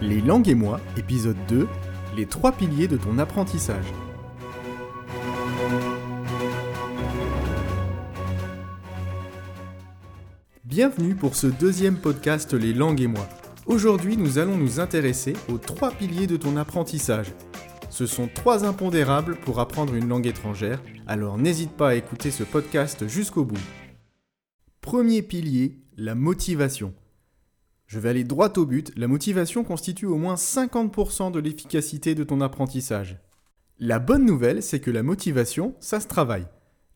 Les langues et moi, épisode 2, les trois piliers de ton apprentissage. Bienvenue pour ce deuxième podcast Les langues et moi. Aujourd'hui, nous allons nous intéresser aux trois piliers de ton apprentissage. Ce sont trois impondérables pour apprendre une langue étrangère, alors n'hésite pas à écouter ce podcast jusqu'au bout. Premier pilier, la motivation. Je vais aller droit au but, la motivation constitue au moins 50% de l'efficacité de ton apprentissage. La bonne nouvelle, c'est que la motivation, ça se travaille.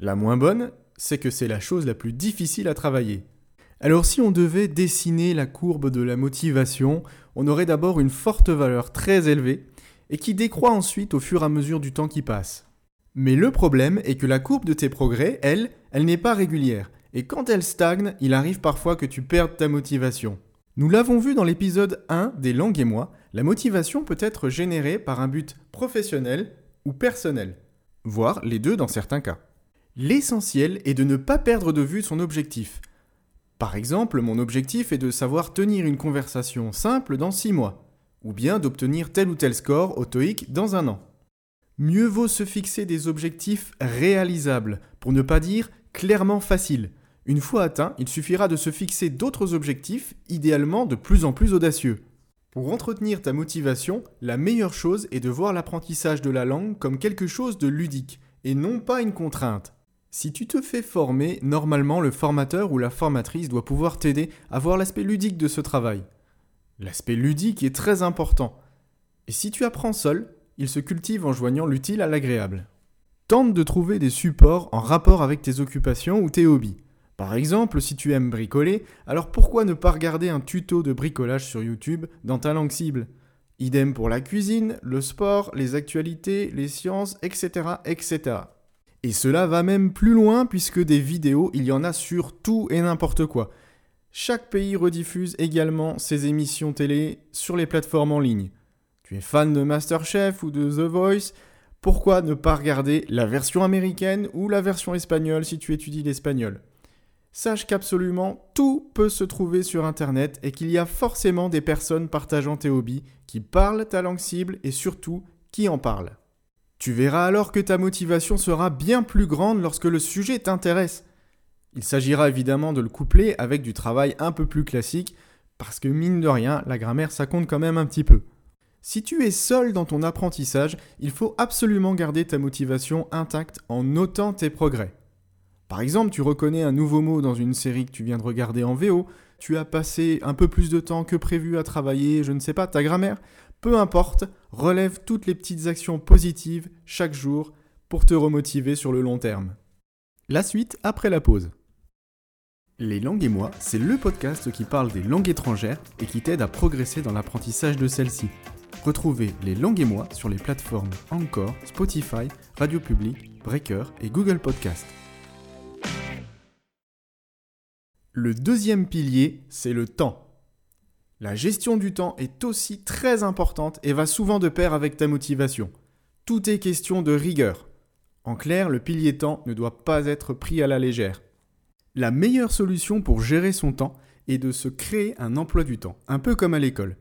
La moins bonne, c'est que c'est la chose la plus difficile à travailler. Alors si on devait dessiner la courbe de la motivation, on aurait d'abord une forte valeur très élevée et qui décroît ensuite au fur et à mesure du temps qui passe. Mais le problème est que la courbe de tes progrès, elle, elle n'est pas régulière, et quand elle stagne, il arrive parfois que tu perdes ta motivation. Nous l'avons vu dans l'épisode 1 des langues et moi, la motivation peut être générée par un but professionnel ou personnel, voire les deux dans certains cas. L'essentiel est de ne pas perdre de vue son objectif. Par exemple, mon objectif est de savoir tenir une conversation simple dans 6 mois, ou bien d'obtenir tel ou tel score au TOEIC dans un an. Mieux vaut se fixer des objectifs réalisables, pour ne pas dire clairement faciles, une fois atteint, il suffira de se fixer d'autres objectifs, idéalement de plus en plus audacieux. Pour entretenir ta motivation, la meilleure chose est de voir l'apprentissage de la langue comme quelque chose de ludique, et non pas une contrainte. Si tu te fais former, normalement le formateur ou la formatrice doit pouvoir t'aider à voir l'aspect ludique de ce travail. L'aspect ludique est très important. Et si tu apprends seul, il se cultive en joignant l'utile à l'agréable. Tente de trouver des supports en rapport avec tes occupations ou tes hobbies. Par exemple, si tu aimes bricoler, alors pourquoi ne pas regarder un tuto de bricolage sur YouTube dans ta langue cible? Idem pour la cuisine, le sport, les actualités, les sciences, etc., etc. Et cela va même plus loin puisque des vidéos, il y en a sur tout et n'importe quoi. Chaque pays rediffuse également ses émissions télé sur les plateformes en ligne. Tu es fan de Masterchef ou de The Voice Pourquoi ne pas regarder la version américaine ou la version espagnole si tu étudies l'espagnol? Sache qu'absolument tout peut se trouver sur Internet et qu'il y a forcément des personnes partageant tes hobbies qui parlent ta langue cible et surtout qui en parlent. Tu verras alors que ta motivation sera bien plus grande lorsque le sujet t'intéresse. Il s'agira évidemment de le coupler avec du travail un peu plus classique, parce que mine de rien, la grammaire ça compte quand même un petit peu. Si tu es seul dans ton apprentissage, il faut absolument garder ta motivation intacte en notant tes progrès. Par exemple, tu reconnais un nouveau mot dans une série que tu viens de regarder en VO, tu as passé un peu plus de temps que prévu à travailler, je ne sais pas, ta grammaire, peu importe, relève toutes les petites actions positives chaque jour pour te remotiver sur le long terme. La suite après la pause. Les langues et moi, c'est le podcast qui parle des langues étrangères et qui t'aide à progresser dans l'apprentissage de celles-ci. Retrouvez les langues et moi sur les plateformes Encore, Spotify, Radio Public, Breaker et Google Podcast. Le deuxième pilier, c'est le temps. La gestion du temps est aussi très importante et va souvent de pair avec ta motivation. Tout est question de rigueur. En clair, le pilier temps ne doit pas être pris à la légère. La meilleure solution pour gérer son temps est de se créer un emploi du temps, un peu comme à l'école.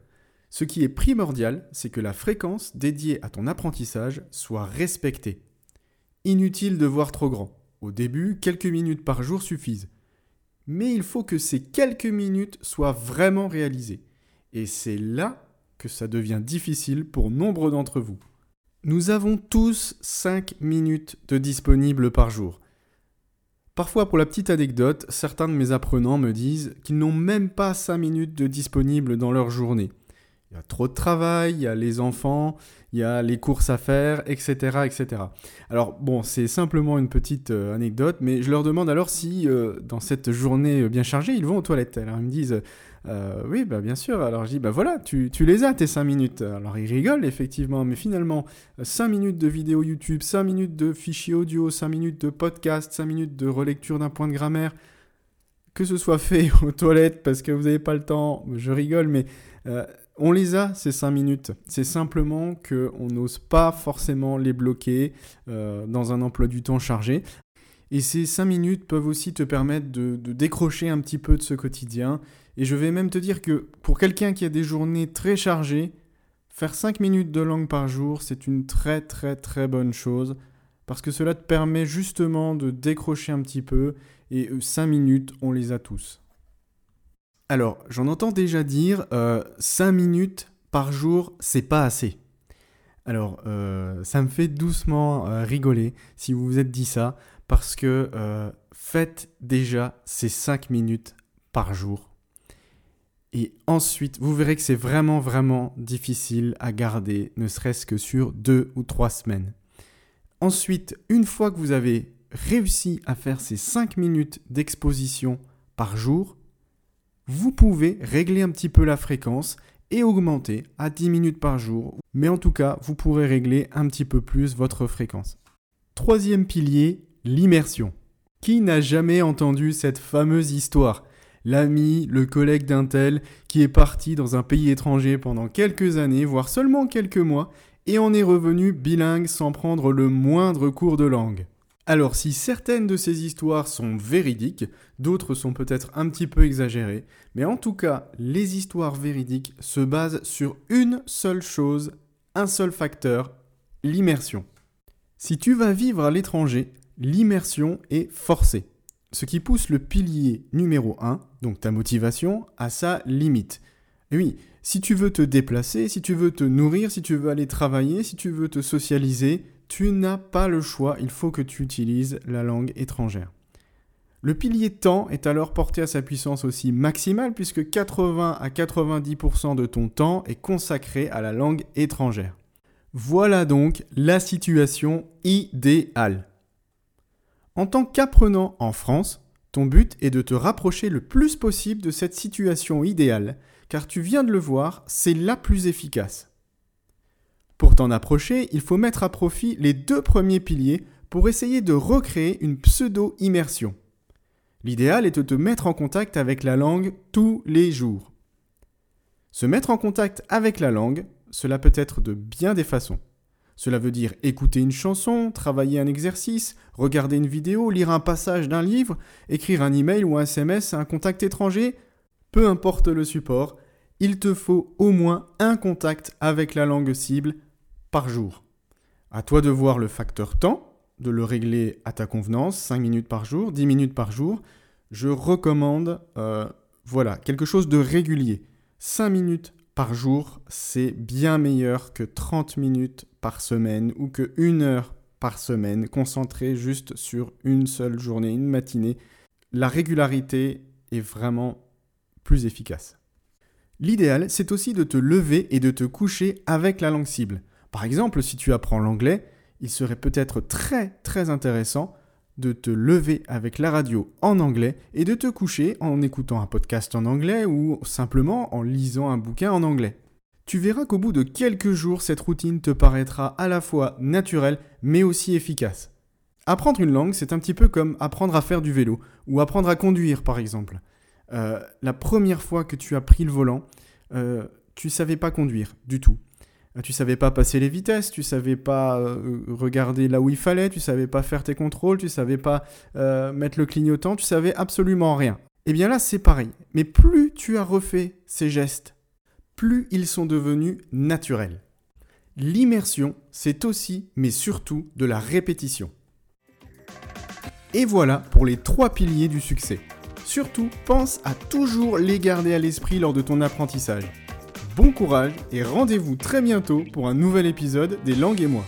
Ce qui est primordial, c'est que la fréquence dédiée à ton apprentissage soit respectée. Inutile de voir trop grand. Au début, quelques minutes par jour suffisent mais il faut que ces quelques minutes soient vraiment réalisées. Et c'est là que ça devient difficile pour nombre d'entre vous. Nous avons tous 5 minutes de disponibles par jour. Parfois, pour la petite anecdote, certains de mes apprenants me disent qu'ils n'ont même pas 5 minutes de disponibles dans leur journée. Il y a trop de travail, il y a les enfants, il y a les courses à faire, etc. etc. Alors bon, c'est simplement une petite euh, anecdote, mais je leur demande alors si euh, dans cette journée bien chargée, ils vont aux toilettes. Alors ils me disent, euh, oui, bah, bien sûr. Alors je dis, bah voilà, tu, tu les as tes 5 minutes. Alors ils rigolent effectivement, mais finalement, 5 minutes de vidéo YouTube, 5 minutes de fichier audio, 5 minutes de podcast, 5 minutes de relecture d'un point de grammaire, que ce soit fait aux toilettes parce que vous n'avez pas le temps, je rigole, mais on les a, ces 5 minutes. C'est simplement qu'on n'ose pas forcément les bloquer euh, dans un emploi du temps chargé. Et ces 5 minutes peuvent aussi te permettre de, de, décrocher un petit peu de ce quotidien. Et je vais même te dire que pour quelqu'un qui a des journées très chargées, faire 5 minutes de langue par jour, c'est une très très très bonne chose. Parce que cela te permet justement de décrocher un petit peu. Et 5 minutes, on les a tous. Alors, j'en entends déjà dire, euh, 5 minutes par jour, c'est pas assez. Alors, euh, ça me fait doucement euh, rigoler si vous vous êtes dit ça, parce que euh, faites déjà ces 5 minutes par jour. Et ensuite, vous verrez que c'est vraiment, vraiment difficile à garder, ne serait-ce que sur 2 ou 3 semaines. Ensuite, une fois que vous avez réussi à faire ces 5 minutes d'exposition par jour, vous pouvez régler un petit peu la fréquence et augmenter à 10 minutes par jour. Mais en tout cas, vous pourrez régler un petit peu plus votre fréquence. Troisième pilier, l'immersion. Qui n'a jamais entendu cette fameuse histoire? L'ami, le collègue d'un tel qui est parti dans un pays étranger pendant quelques années, voire seulement quelques mois, et en est revenu bilingue sans prendre le moindre cours de langue. Alors si certaines de ces histoires sont véridiques, d'autres sont peut-être un petit peu exagérées, mais en tout cas, les histoires véridiques se basent sur une seule chose, un seul facteur, l'immersion. Si tu vas vivre à l'étranger, l'immersion est forcée, ce qui pousse le pilier numéro 1, donc ta motivation, à sa limite. Oui, si tu veux te déplacer, si tu veux te nourrir, si tu veux aller travailler, si tu veux te socialiser, tu n'as pas le choix, il faut que tu utilises la langue étrangère. Le pilier temps est alors porté à sa puissance aussi maximale puisque 80 à 90% de ton temps est consacré à la langue étrangère. Voilà donc la situation idéale. En tant qu'apprenant en France, ton but est de te rapprocher le plus possible de cette situation idéale, car tu viens de le voir, c'est la plus efficace. Pour t'en approcher, il faut mettre à profit les deux premiers piliers pour essayer de recréer une pseudo-immersion. L'idéal est de te mettre en contact avec la langue tous les jours. Se mettre en contact avec la langue, cela peut être de bien des façons. Cela veut dire écouter une chanson, travailler un exercice, regarder une vidéo, lire un passage d'un livre, écrire un email ou un SMS à un contact étranger, peu importe le support, il te faut au moins un contact avec la langue cible par jour. À toi de voir le facteur temps, de le régler à ta convenance, 5 minutes par jour, 10 minutes par jour. Je recommande, euh, voilà, quelque chose de régulier. 5 minutes par jour, c'est bien meilleur que 30 minutes par semaine ou que 1 heure par semaine, concentré juste sur une seule journée, une matinée. La régularité est vraiment plus efficace. L'idéal, c'est aussi de te lever et de te coucher avec la langue cible. Par exemple, si tu apprends l'anglais, il serait peut-être très très intéressant de te lever avec la radio en anglais et de te coucher en écoutant un podcast en anglais ou simplement en lisant un bouquin en anglais. Tu verras qu'au bout de quelques jours, cette routine te paraîtra à la fois naturelle mais aussi efficace. Apprendre une langue, c'est un petit peu comme apprendre à faire du vélo ou apprendre à conduire par exemple. Euh, la première fois que tu as pris le volant, euh, tu savais pas conduire du tout. Euh, tu savais pas passer les vitesses, tu savais pas euh, regarder là où il fallait, tu savais pas faire tes contrôles, tu savais pas euh, mettre le clignotant, tu savais absolument rien. Et eh bien là, c'est pareil. Mais plus tu as refait ces gestes, plus ils sont devenus naturels. L'immersion, c'est aussi, mais surtout, de la répétition. Et voilà pour les trois piliers du succès. Surtout, pense à toujours les garder à l'esprit lors de ton apprentissage bon courage et rendez-vous très bientôt pour un nouvel épisode des langues et moi.